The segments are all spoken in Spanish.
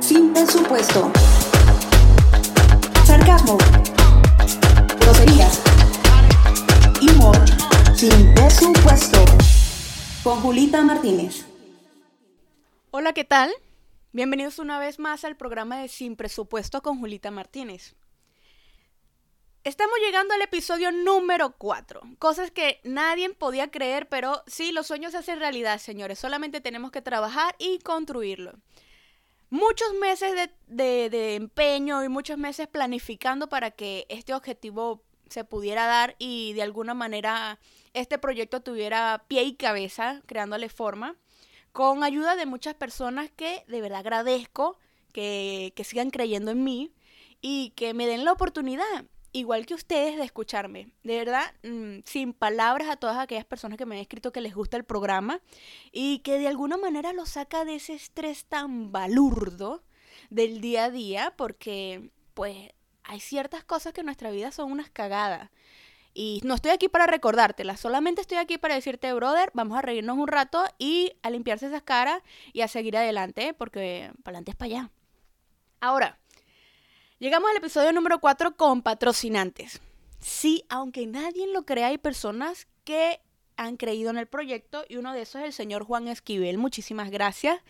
Sin presupuesto. Sarcasmo. Groserías. Humor. Sin presupuesto. Con Julita Martínez. Hola, ¿qué tal? Bienvenidos una vez más al programa de Sin Presupuesto con Julita Martínez. Estamos llegando al episodio número 4. Cosas que nadie podía creer, pero sí, los sueños se hacen realidad, señores. Solamente tenemos que trabajar y construirlo. Muchos meses de, empeño y muchos meses planificando para que este objetivo se pudiera dar y de alguna manera este proyecto tuviera pie y cabeza, creándole forma, con ayuda de muchas personas que de verdad agradezco que, que sigan creyendo en mí y que me den la oportunidad igual que ustedes, de escucharme. De verdad, mm, sin palabras a todas aquellas personas que me han escrito que les gusta el programa y que de alguna manera lo saca de ese estrés tan balurdo del día a día, porque pues hay ciertas cosas que en nuestra vida son unas cagadas. Y no estoy aquí para recordártelas, solamente estoy aquí para decirte, brother, vamos a reírnos un rato y a limpiarse esas caras y a seguir adelante, porque para adelante es para allá. Ahora, Llegamos al episodio número 4 con patrocinantes. Sí, aunque nadie lo crea, hay personas que han creído en el proyecto y uno de esos es el señor Juan Esquivel. Muchísimas gracias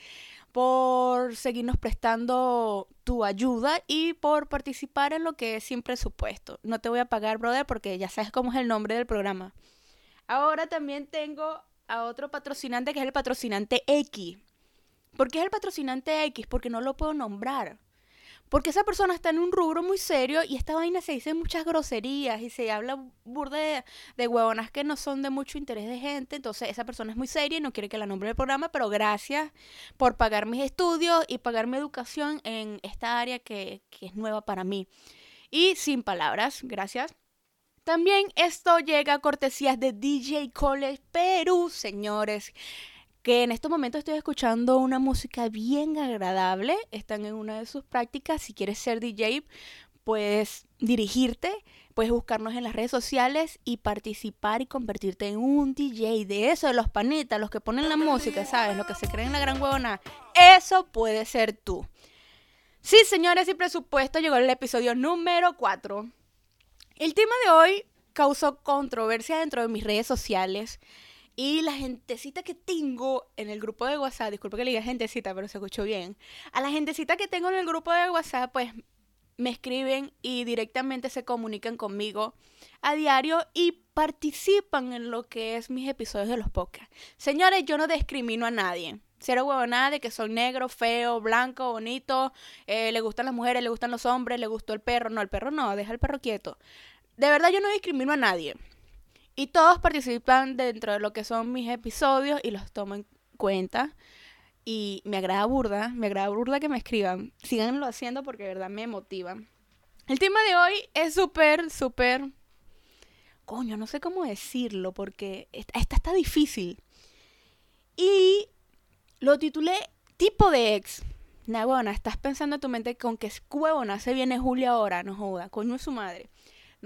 por seguirnos prestando tu ayuda y por participar en lo que es sin presupuesto. No te voy a pagar, brother, porque ya sabes cómo es el nombre del programa. Ahora también tengo a otro patrocinante que es el patrocinante X. ¿Por qué es el patrocinante X? Porque no lo puedo nombrar. Porque esa persona está en un rubro muy serio y esta vaina se dice muchas groserías y se habla burde de, de huevonas que no son de mucho interés de gente. Entonces esa persona es muy seria y no quiere que la nombre del programa, pero gracias por pagar mis estudios y pagar mi educación en esta área que, que es nueva para mí. Y sin palabras, gracias. También esto llega a cortesías de DJ College Perú, señores que en estos momentos estoy escuchando una música bien agradable, están en una de sus prácticas, si quieres ser DJ, puedes dirigirte, puedes buscarnos en las redes sociales y participar y convertirte en un DJ de eso, de los panitas, los que ponen la música, ¿sabes? Los que se creen la gran huevona. Eso puede ser tú. Sí, señores, y presupuesto llegó el episodio número 4. El tema de hoy causó controversia dentro de mis redes sociales. Y la gentecita que tengo en el grupo de WhatsApp, disculpe que le diga gentecita, pero se escuchó bien. A la gentecita que tengo en el grupo de WhatsApp, pues me escriben y directamente se comunican conmigo a diario y participan en lo que es mis episodios de los podcasts. Señores, yo no discrimino a nadie. Cero huevonada de que soy negro, feo, blanco, bonito, eh, le gustan las mujeres, le gustan los hombres, le gustó el perro. No, el perro no, deja el perro quieto. De verdad yo no discrimino a nadie. Y todos participan dentro de lo que son mis episodios y los tomo en cuenta. Y me agrada burda, me agrada burda que me escriban. Síganlo haciendo porque de verdad me motivan. El tema de hoy es súper, súper... Coño, no sé cómo decirlo porque esta, está difícil. Y lo titulé Tipo de ex. Nah, estás pensando en tu mente con que huevona se viene Julia ahora, no joda, coño es su madre.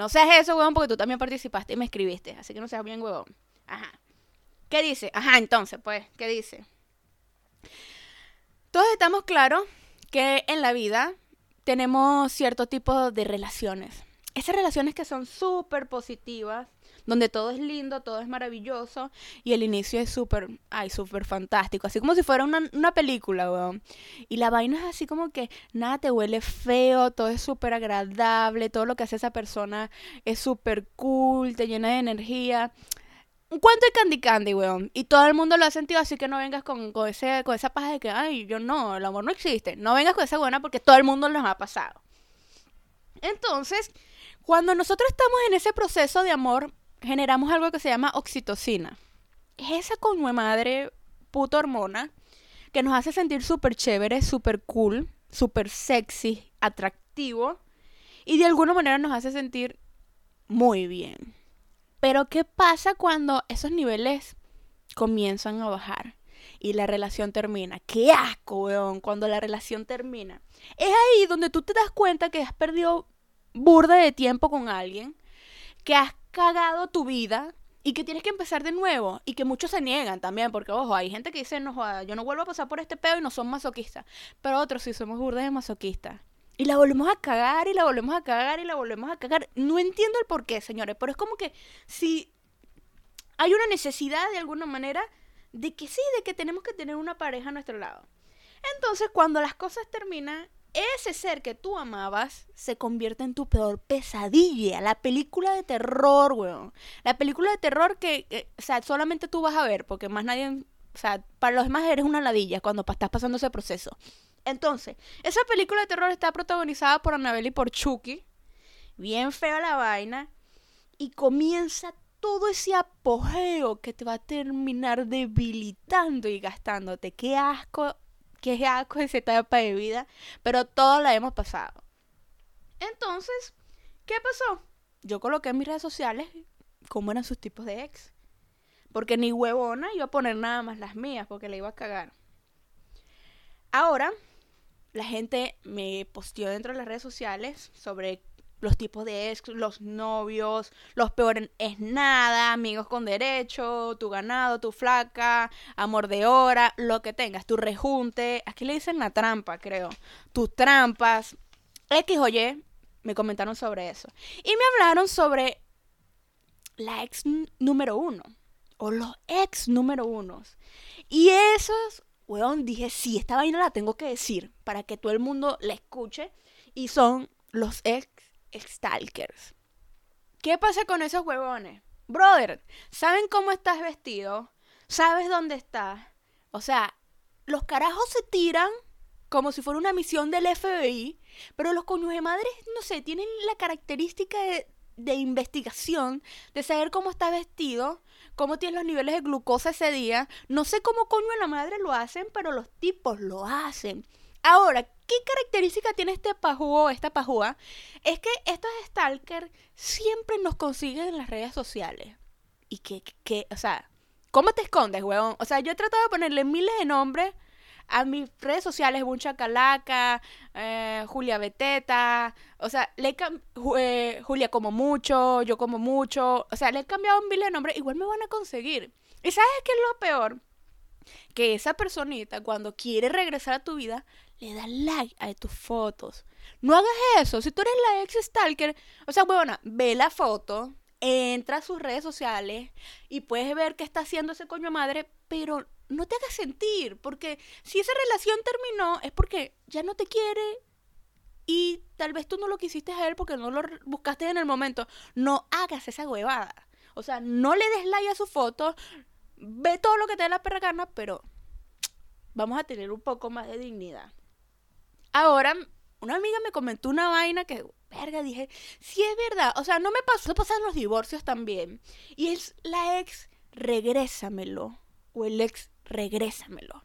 No seas eso, huevón, porque tú también participaste y me escribiste. Así que no seas bien, huevón. Ajá. ¿Qué dice? Ajá, entonces, pues, ¿qué dice? Todos estamos claros que en la vida tenemos cierto tipo de relaciones. Esas relaciones que son súper positivas, donde todo es lindo, todo es maravilloso y el inicio es súper, ay, súper fantástico, así como si fuera una, una película, weón. Y la vaina es así como que nada te huele feo, todo es súper agradable, todo lo que hace esa persona es súper cool, te llena de energía. Un cuento de Candy Candy, weón. Y todo el mundo lo ha sentido, así que no vengas con, con, ese, con esa paja de que, ay, yo no, el amor no existe. No vengas con esa buena porque todo el mundo nos ha pasado. Entonces, cuando nosotros estamos en ese proceso de amor, generamos algo que se llama oxitocina. Es esa con madre puta hormona que nos hace sentir súper chévere, súper cool, súper sexy, atractivo y de alguna manera nos hace sentir muy bien. Pero ¿qué pasa cuando esos niveles comienzan a bajar y la relación termina? ¡Qué asco, weón! Cuando la relación termina. Es ahí donde tú te das cuenta que has perdido burda de tiempo con alguien, que has cagado tu vida y que tienes que empezar de nuevo y que muchos se niegan también, porque ojo, hay gente que dice, no joda, yo no vuelvo a pasar por este pedo y no son masoquistas, pero otros sí somos burdes de masoquistas. Y la volvemos a cagar y la volvemos a cagar y la volvemos a cagar. No entiendo el por qué, señores, pero es como que si hay una necesidad de alguna manera de que sí, de que tenemos que tener una pareja a nuestro lado. Entonces, cuando las cosas terminan, ese ser que tú amabas se convierte en tu peor pesadilla. La película de terror, weón. La película de terror que, o sea, solamente tú vas a ver, porque más nadie, o sea, para los demás eres una ladilla cuando estás pasando ese proceso. Entonces, esa película de terror está protagonizada por Annabelle y por Chucky. Bien fea la vaina. Y comienza todo ese apogeo que te va a terminar debilitando y gastándote. Qué asco qué asco esa etapa de vida, pero todos la hemos pasado. Entonces, ¿qué pasó? Yo coloqué en mis redes sociales cómo eran sus tipos de ex. Porque ni huevona iba a poner nada más las mías porque le iba a cagar. Ahora, la gente me posteó dentro de las redes sociales sobre los tipos de ex, los novios, los peores es nada, amigos con derecho, tu ganado, tu flaca, amor de hora, lo que tengas, tu rejunte, aquí le dicen la trampa, creo, tus trampas, X o Y, me comentaron sobre eso. Y me hablaron sobre la ex número uno, o los ex número unos. Y esos, weón, dije, sí, esta vaina la tengo que decir para que todo el mundo la escuche. Y son los ex stalkers. ¿Qué pasa con esos huevones? Brother, ¿saben cómo estás vestido? ¿Sabes dónde estás? O sea, los carajos se tiran como si fuera una misión del FBI, pero los coños de madres, no sé, tienen la característica de, de investigación, de saber cómo está vestido, cómo tienen los niveles de glucosa ese día. No sé cómo coño de la madre lo hacen, pero los tipos lo hacen. Ahora, ¿qué característica tiene este pajú o esta pajúa? Es que estos stalkers siempre nos consiguen en las redes sociales. Y que, que, o sea, ¿cómo te escondes, weón? O sea, yo he tratado de ponerle miles de nombres a mis redes sociales, Buncha Calaca, eh, Julia Beteta, o sea, le eh, Julia como mucho, yo como mucho, o sea, le he cambiado un miles de nombres, igual me van a conseguir. ¿Y sabes qué es lo peor? Que esa personita, cuando quiere regresar a tu vida, le da like a tus fotos. No hagas eso. Si tú eres la ex stalker, o sea, bueno, ve la foto, entra a sus redes sociales y puedes ver qué está haciendo ese coño madre, pero no te hagas sentir, porque si esa relación terminó es porque ya no te quiere y tal vez tú no lo quisiste a él porque no lo buscaste en el momento. No hagas esa huevada. O sea, no le des like a su foto, ve todo lo que te dé la perra gana, pero vamos a tener un poco más de dignidad. Ahora, una amiga me comentó una vaina que, verga, dije, sí es verdad. O sea, no me pasó, pasan los divorcios también. Y es la ex, regrésamelo. O el ex, regrésamelo.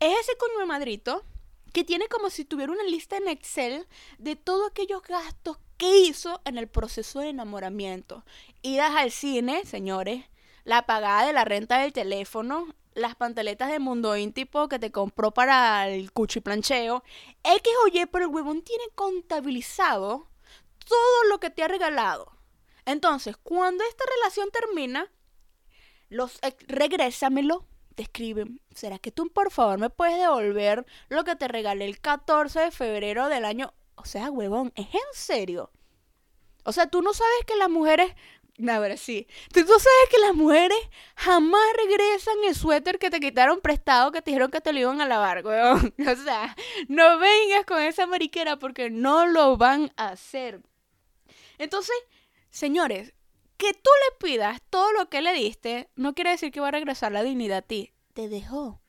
Es ese coño de madrito que tiene como si tuviera una lista en Excel de todos aquellos gastos que hizo en el proceso de enamoramiento. Idas al cine, señores, la pagada de la renta del teléfono, las pantaletas de Mundo Íntimo que te compró para el cuchiplancheo, X o Y, pero el huevón tiene contabilizado todo lo que te ha regalado. Entonces, cuando esta relación termina, los regrésamelo, te escriben, ¿será que tú por favor me puedes devolver lo que te regalé el 14 de febrero del año? O sea, huevón, ¿es en serio? O sea, tú no sabes que las mujeres a ver, sí. ¿Tú, sabes que las mujeres jamás regresan el suéter que te quitaron prestado que te dijeron que te lo iban a lavar, weón. O sea, no vengas con esa mariquera porque no lo van a hacer. Entonces, señores, que tú le pidas todo lo que le diste no quiere decir que va a regresar la dignidad a ti. Te dejó.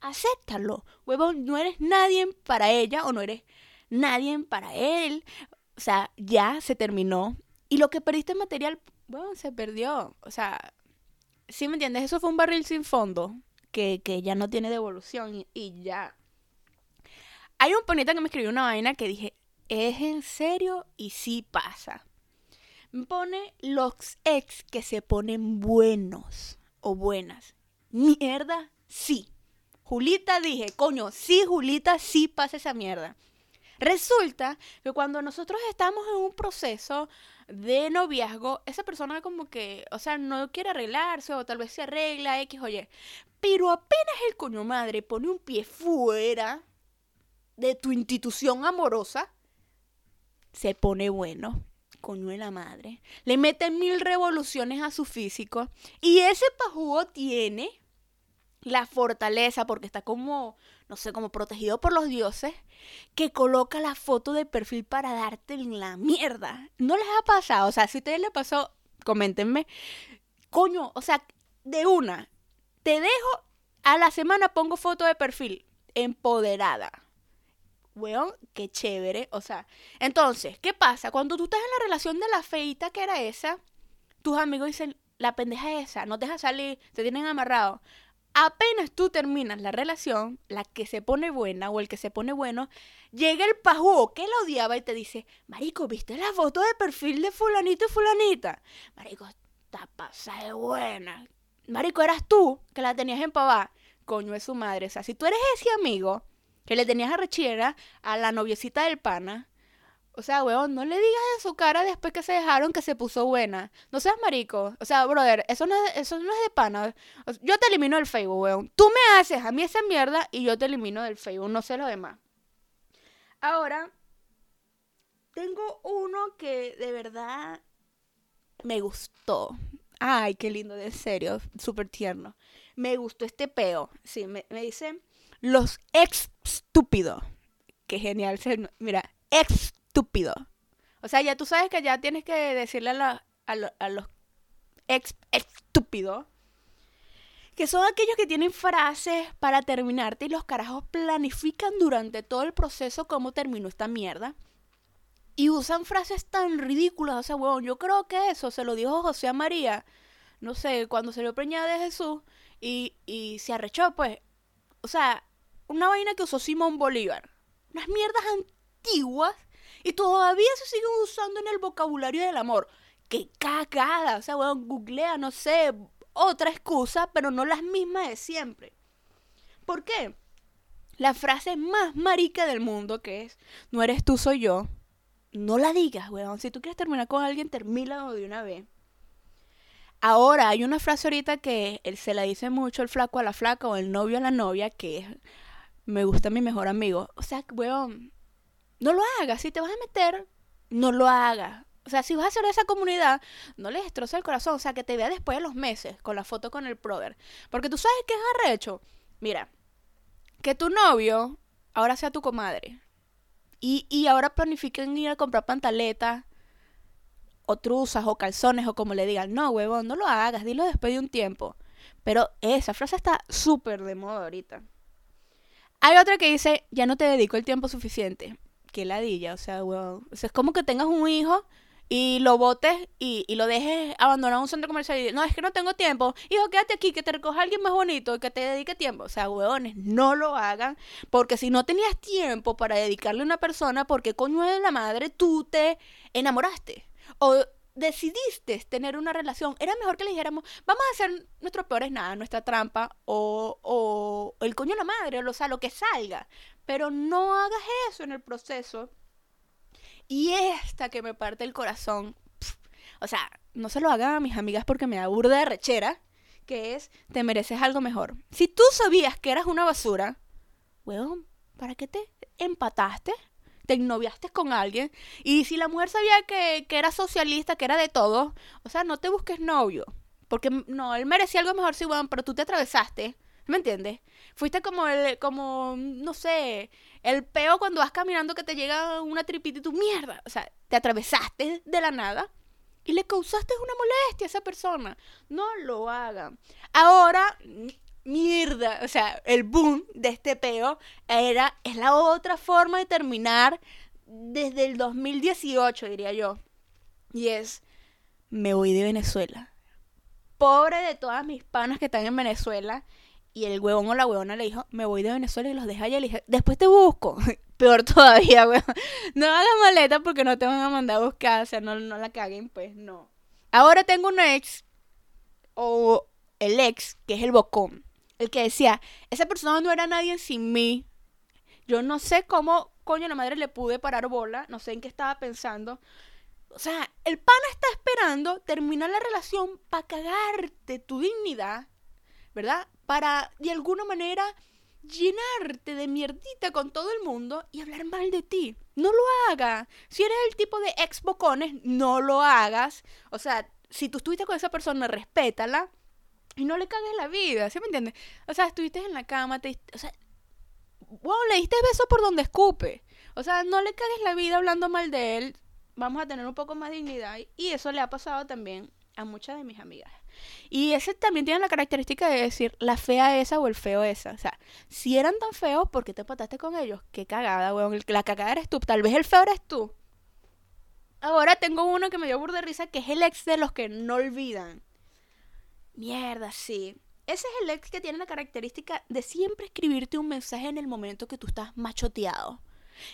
Acéptalo. Huevón, no eres nadie para ella o no eres nadie para él. O sea, ya se terminó. Y lo que perdiste material bueno, se perdió. O sea, ¿sí me entiendes? Eso fue un barril sin fondo que, ya no tiene devolución y, ya. Hay un ponita que me escribió una vaina que dije, ¿es en serio? Y sí pasa. Me pone los ex que se ponen buenos o buenas. Mierda, sí. Julita dije, coño, sí, Julita, sí pasa esa mierda. Resulta que cuando nosotros estamos en un proceso de noviazgo, esa persona como que, o sea, no quiere arreglarse o tal vez se arregla X o Y. Pero apenas el coño madre pone un pie fuera de tu institución amorosa, se pone bueno. Coño de la madre. Le mete mil revoluciones a su físico. Y ese pajugo tiene la fortaleza, porque está como, no sé, como protegido por los dioses, que coloca la foto de perfil para darte en la mierda. ¿No les ha pasado? O sea, si a ustedes les pasó, coméntenme. Coño, o sea, de una, te dejo, a la semana pongo foto de perfil, empoderada. Weón, qué chévere. O sea, entonces, ¿qué pasa? Cuando tú estás en la relación de la feita que era esa, tus amigos dicen, la pendeja esa, no te deja salir, te tienen amarrado. Apenas tú terminas la relación, la que se pone buena o el que se pone bueno, llega el pajú que la odiaba y te dice, Marico, ¿viste la foto de perfil de fulanito y fulanita? Marico, está pasada de buena. Marico, eras tú que la tenías en pavá. Coño es su madre. O sea, si tú eres ese amigo que le tenías arrechiera a la noviecita del pana, o sea, weón, no le digas en su cara después que se dejaron que se puso buena. No seas marico. O sea, brother, eso no es, eso no es de pana. yo te elimino del Facebook, weón. Tú me haces a mí esa mierda y yo te elimino del Facebook. No sé lo demás. Ahora, tengo uno que de verdad me gustó. Ay, qué lindo, de serio, súper tierno. Me gustó este peo. Sí, me, me dice los ex estúpidos. Qué genial. Mira, ex estúpido. O sea, ya tú sabes que ya tienes que decirle a, los ex estúpidos que son aquellos que tienen frases para terminarte y los carajos planifican durante todo el proceso cómo terminó esta mierda. Y usan frases tan ridículas. O sea, huevón, yo creo que eso se lo dijo José a María, no sé, cuando se le preñada de Jesús y, y se arrechó, pues. O sea, una vaina que usó Simón Bolívar. Unas mierdas antiguas y todavía se siguen usando en el vocabulario del amor. ¡Qué cagada! O sea, bueno, googlea, no sé, otra excusa, pero no las mismas de siempre. ¿Por qué? La frase más marica del mundo que es, no eres tú, soy yo. No la digas, weón. Si tú quieres terminar con alguien, termínalo de una vez. Ahora, hay una frase ahorita que se la dice mucho el flaco a la flaca o el novio a la novia, que es, me gusta mi mejor amigo. O sea, weón, no lo hagas. Si te vas a meter, no lo hagas. O sea, si vas a hacer esa comunidad, no le destroza el corazón. O sea, que te vea después de los meses con la foto con el brother. Porque tú sabes que es arrecho. Mira, que tu novio ahora sea tu comadre. Y, y ahora planifiquen ir a comprar pantaletas o truzas o calzones o como le digan. No, huevón, no lo hagas. Dilo después de un tiempo. Pero esa frase está súper de moda ahorita. Hay otra que dice, ya no te dedico el tiempo suficiente qué ladilla, o sea, weón. O sea, es como que tengas un hijo y lo botes y, y, lo dejes abandonado en un centro comercial y no, es que no tengo tiempo. Hijo, quédate aquí, que te recoja alguien más bonito y que te dedique tiempo. O sea, weones, no lo hagan. Porque si no tenías tiempo para dedicarle a una persona, porque coño de la madre tú te enamoraste? O decidiste tener una relación, era mejor que le dijéramos, vamos a hacer nuestros peores nada, nuestra trampa, o, o el coño de la madre, o sea, lo que salga. Pero no hagas eso en el proceso. Y esta que me parte el corazón, o sea, no se lo hagan a mis amigas porque me da de rechera, que es, te mereces algo mejor. Si tú sabías que eras una basura, weón, ¿para qué te empataste? Te noviaste con alguien. Y si la mujer sabía que, era socialista, que era de todo, o sea, no te busques novio. Porque no, él merecía algo mejor, sí, bueno, pero tú te atravesaste. ¿Me entiendes? Fuiste como el, como, no sé, el peo cuando vas caminando que te llega una tripita y tu mierda. O sea, te atravesaste de la nada y le causaste una molestia a esa persona. No lo hagan. Ahora, mierda, o sea, el boom de este peo era, es la otra forma de terminar desde el 2018, diría yo. Y es, me voy de Venezuela. Pobre de todas mis panas que están en Venezuela. Y el huevón o la huevona le dijo, me voy de Venezuela y los deja allá. Le después te busco. Peor todavía, weón. No hagas maleta porque no te van a mandar a buscar. O sea, no, no la caguen, pues, no. Ahora tengo un ex, o el ex, que es el bocón el que decía, esa persona no era nadie sin mí. Yo no sé cómo, coño, la madre le pude parar bola, no sé en qué estaba pensando. O sea, el pana está esperando terminar la relación para cagarte tu dignidad, ¿verdad? Para de alguna manera llenarte de mierdita con todo el mundo y hablar mal de ti. No lo hagas. Si eres el tipo de ex bocones, no lo hagas. O sea, si tú estuviste con esa persona, respétala y no le cagues la vida, ¿sí me entiendes? O sea, estuviste en la cama, te, o sea, wow, le diste beso por donde escupe. O sea, no le cagues la vida hablando mal de él. Vamos a tener un poco más dignidad. Y eso le ha pasado también a muchas de mis amigas. Y ese también tiene la característica de decir la fea esa o el feo esa. O sea, si eran tan feos, ¿por qué te pataste con ellos? Qué cagada, weón. La cagada eres tú. Tal vez el feo eres tú. Ahora tengo uno que me dio burda de risa, que es el ex de los que no olvidan. Mierda, sí. Ese es el ex que tiene la característica de siempre escribirte un mensaje en el momento que tú estás machoteado.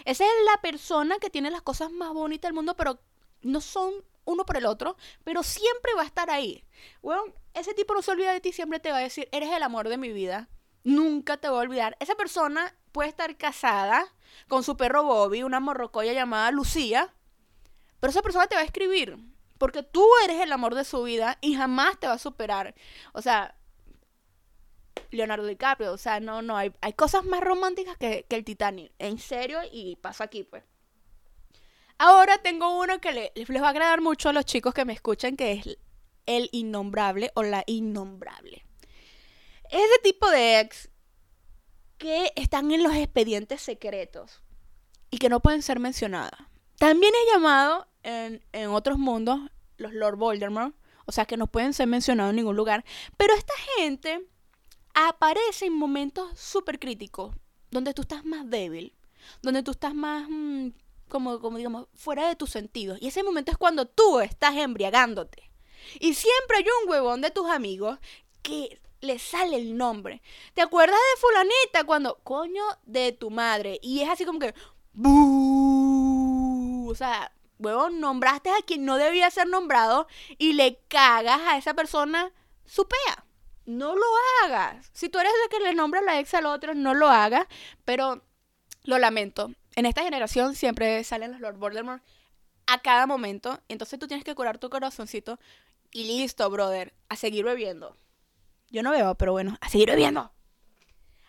Esa es la persona que tiene las cosas más bonitas del mundo, pero no son uno por el otro, pero siempre va a estar ahí. Bueno, ese tipo no se olvida de ti, siempre te va a decir, eres el amor de mi vida. Nunca te voy a olvidar. Esa persona puede estar casada con su perro Bobby, una morrocoya llamada Lucía, pero esa persona te va a escribir, porque tú eres el amor de su vida y jamás te va a superar. O sea, Leonardo DiCaprio, o sea, no, no, hay, cosas más románticas que, el Titanic, en serio, y pasa aquí, pues. Ahora tengo uno que les va a agradar mucho a los chicos que me escuchan, que es el innombrable o la innombrable. Ese tipo de ex que están en los expedientes secretos y que no pueden ser mencionadas. También es llamado en, otros mundos los Lord Voldemort, o sea que no pueden ser mencionados en ningún lugar. Pero esta gente aparece en momentos súper críticos, donde tú estás más débil, donde tú estás más mm, como, como digamos, fuera de tus sentidos. Y ese momento es cuando tú estás embriagándote. Y siempre hay un huevón de tus amigos que le sale el nombre. ¿Te acuerdas de fulanita cuando, coño, de tu madre? Y es así como que, O sea, nombraste a quien no debía ser nombrado y le cagas a esa persona su pea. No lo hagas. Si tú eres de que le nombra la ex al otro, no lo hagas. Pero lo lamento en esta generación siempre salen los Lord Voldemort a cada momento. Entonces tú tienes que curar tu corazoncito y listo, brother, a seguir bebiendo. Yo no veo, pero bueno, a seguir bebiendo.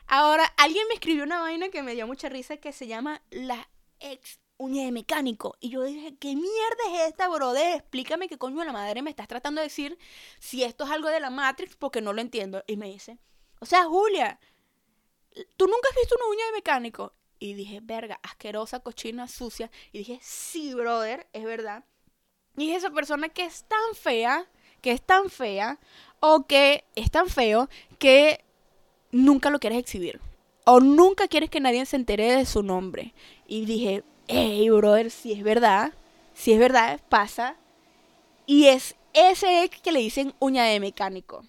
Ahora, alguien me escribió una vaina que me dio mucha risa que se llama la ex uña de mecánico. Y yo dije, ¿qué mierda es esta, brother? Explícame qué coño de la madre me estás tratando de decir si esto es algo de la Matrix porque no lo entiendo. Y me dice, o sea, Julia, ¿tú nunca has visto una uña de mecánico? Y dije, verga, asquerosa, cochina, sucia. Y dije, sí, brother, es verdad. Y es esa persona que es tan fea, que es tan fea, o que es tan feo, que nunca lo quieres exhibir. O nunca quieres que nadie se entere de su nombre. Y dije, hey, brother, si es verdad, si es verdad, pasa. Y es ese que le dicen uña de mecánico.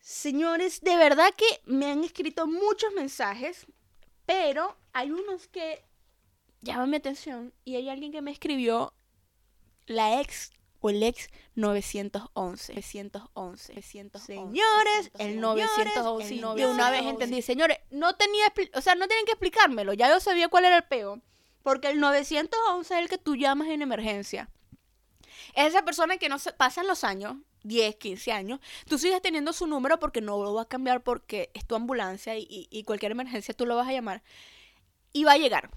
Señores, de verdad que me han escrito muchos mensajes pero hay unos que llaman mi atención y hay alguien que me escribió la ex o el ex 911. 911. 911. Señores, el 911. de una vez entendí, señores, no tenía, o sea, no tienen que explicármelo, ya yo sabía cuál era el peo. Porque el 911 es el que tú llamas en emergencia. Es esa persona que no se pasan los años 10, 15 años, tú sigues teniendo su número porque no lo va a cambiar porque es tu ambulancia y, cualquier emergencia tú lo vas a llamar. Y va a llegar.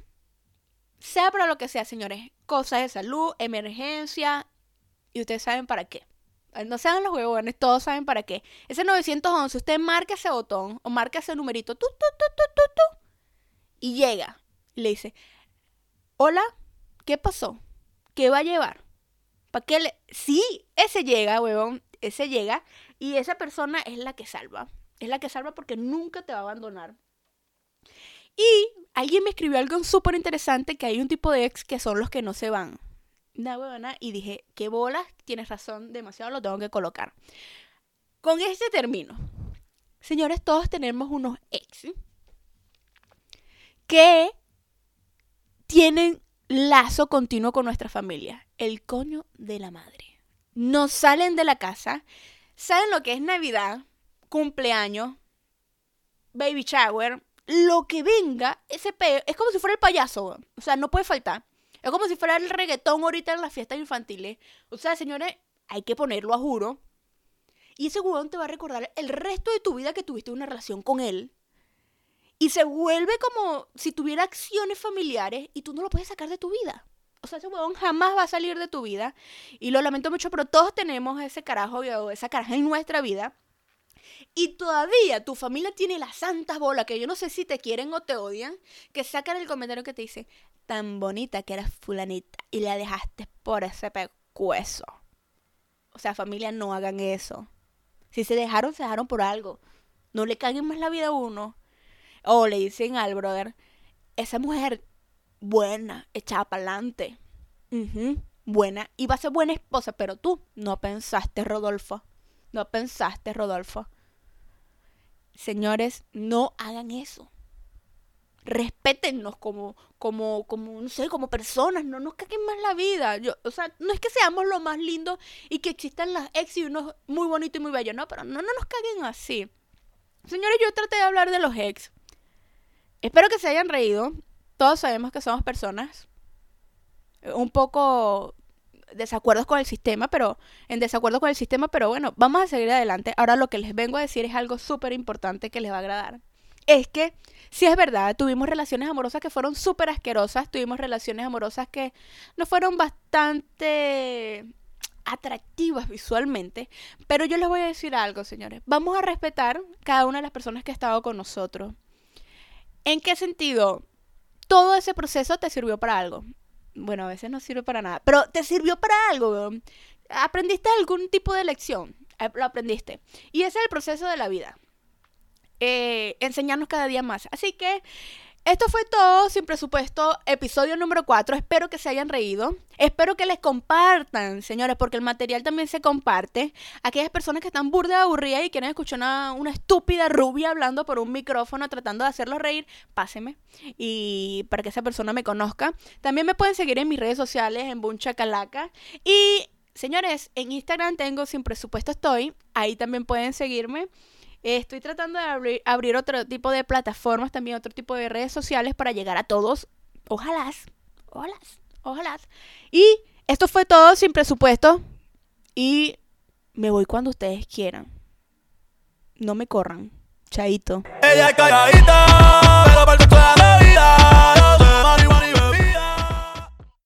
Sea para lo que sea, señores. Cosas de salud, emergencia. Y ustedes saben para qué. No sean los huevones, todos saben para qué. Ese 911, usted marca ese botón o marca ese numerito. Tu, tu, y llega. le dice, hola, ¿qué pasó? ¿Qué va a llevar? ¿Para qué? Sí, ese llega, huevón, ese llega y esa persona es la que salva. Es la que salva porque nunca te va a abandonar. Y alguien me escribió algo súper interesante que hay un tipo de ex que son los que no se van. Y dije, qué bolas, tienes razón, demasiado lo tengo que colocar. Con este término, señores, todos tenemos unos ex que tienen lazo continuo con nuestra familia. El coño de la madre. No salen de la casa, saben lo que es Navidad, cumpleaños, baby shower, lo que venga, ese peo, es como si fuera el payaso, o sea, no puede faltar. Es como si fuera el reggaetón ahorita en las fiestas infantiles. O sea, señores, hay que ponerlo a juro. Y ese huevón te va a recordar el resto de tu vida que tuviste una relación con él. Y se vuelve como si tuviera acciones familiares y tú no lo puedes sacar de tu vida. O sea, ese huevón jamás va a salir de tu vida. Y lo lamento mucho, pero todos tenemos ese carajo o esa caraja en nuestra vida. Y todavía tu familia tiene las santas bolas, que yo no sé si te quieren o te odian, que sacan el comentario que te dice, tan bonita que eras fulanita y la dejaste por ese pecueso. O sea, familia, no hagan eso. Si se dejaron, se dejaron por algo. No le caguen más la vida a uno. O le dicen al brother, esa mujer buena, echada para adelante. buena. Iba a ser buena esposa, pero tú no pensaste, Rodolfo. No pensaste, Rodolfo. Señores, no hagan eso. Respétennos como, como, como, no sé, como personas, no nos caguen más la vida. Yo, o sea, no es que seamos lo más lindo y que existan las ex y uno muy bonito y muy bello, no, pero no, no nos caguen así. Señores, yo traté de hablar de los ex. Espero que se hayan reído. Todos sabemos que somos personas un poco desacuerdos con el sistema, pero en desacuerdo con el sistema, pero bueno, vamos a seguir adelante. Ahora lo que les vengo a decir es algo súper importante que les va a agradar. Es que, si es verdad, tuvimos relaciones amorosas que fueron súper asquerosas, tuvimos relaciones amorosas que no fueron bastante atractivas visualmente, pero yo les voy a decir algo, señores. Vamos a respetar cada una de las personas que ha estado con nosotros. ¿En qué sentido? Todo ese proceso te sirvió para algo bueno, a veces no sirve para nada, pero te sirvió para algo, aprendiste algún tipo de lección, lo aprendiste. Y ese es el proceso de la vida. Eh, enseñarnos cada día más. Así que esto fue todo, sin presupuesto, episodio número 4. Espero que se hayan reído. Espero que les compartan, señores, porque el material también se comparte. Aquellas personas que están burda aburridas y quieren escuchar una, una estúpida rubia hablando por un micrófono tratando de hacerlos reír, pásenme. Y para que esa persona me conozca. También me pueden seguir en mis redes sociales, en Buncha Calaca. Y, señores, en Instagram tengo sin presupuesto estoy. Ahí también pueden seguirme. Estoy tratando de abrir, otro tipo de plataformas, también otro tipo de redes sociales para llegar a todos. Ojalá, ojalá, ojalá. Y esto fue todo sin presupuesto. Y me voy cuando ustedes quieran. No me corran. Chaito. Ella calladita, toda la vida.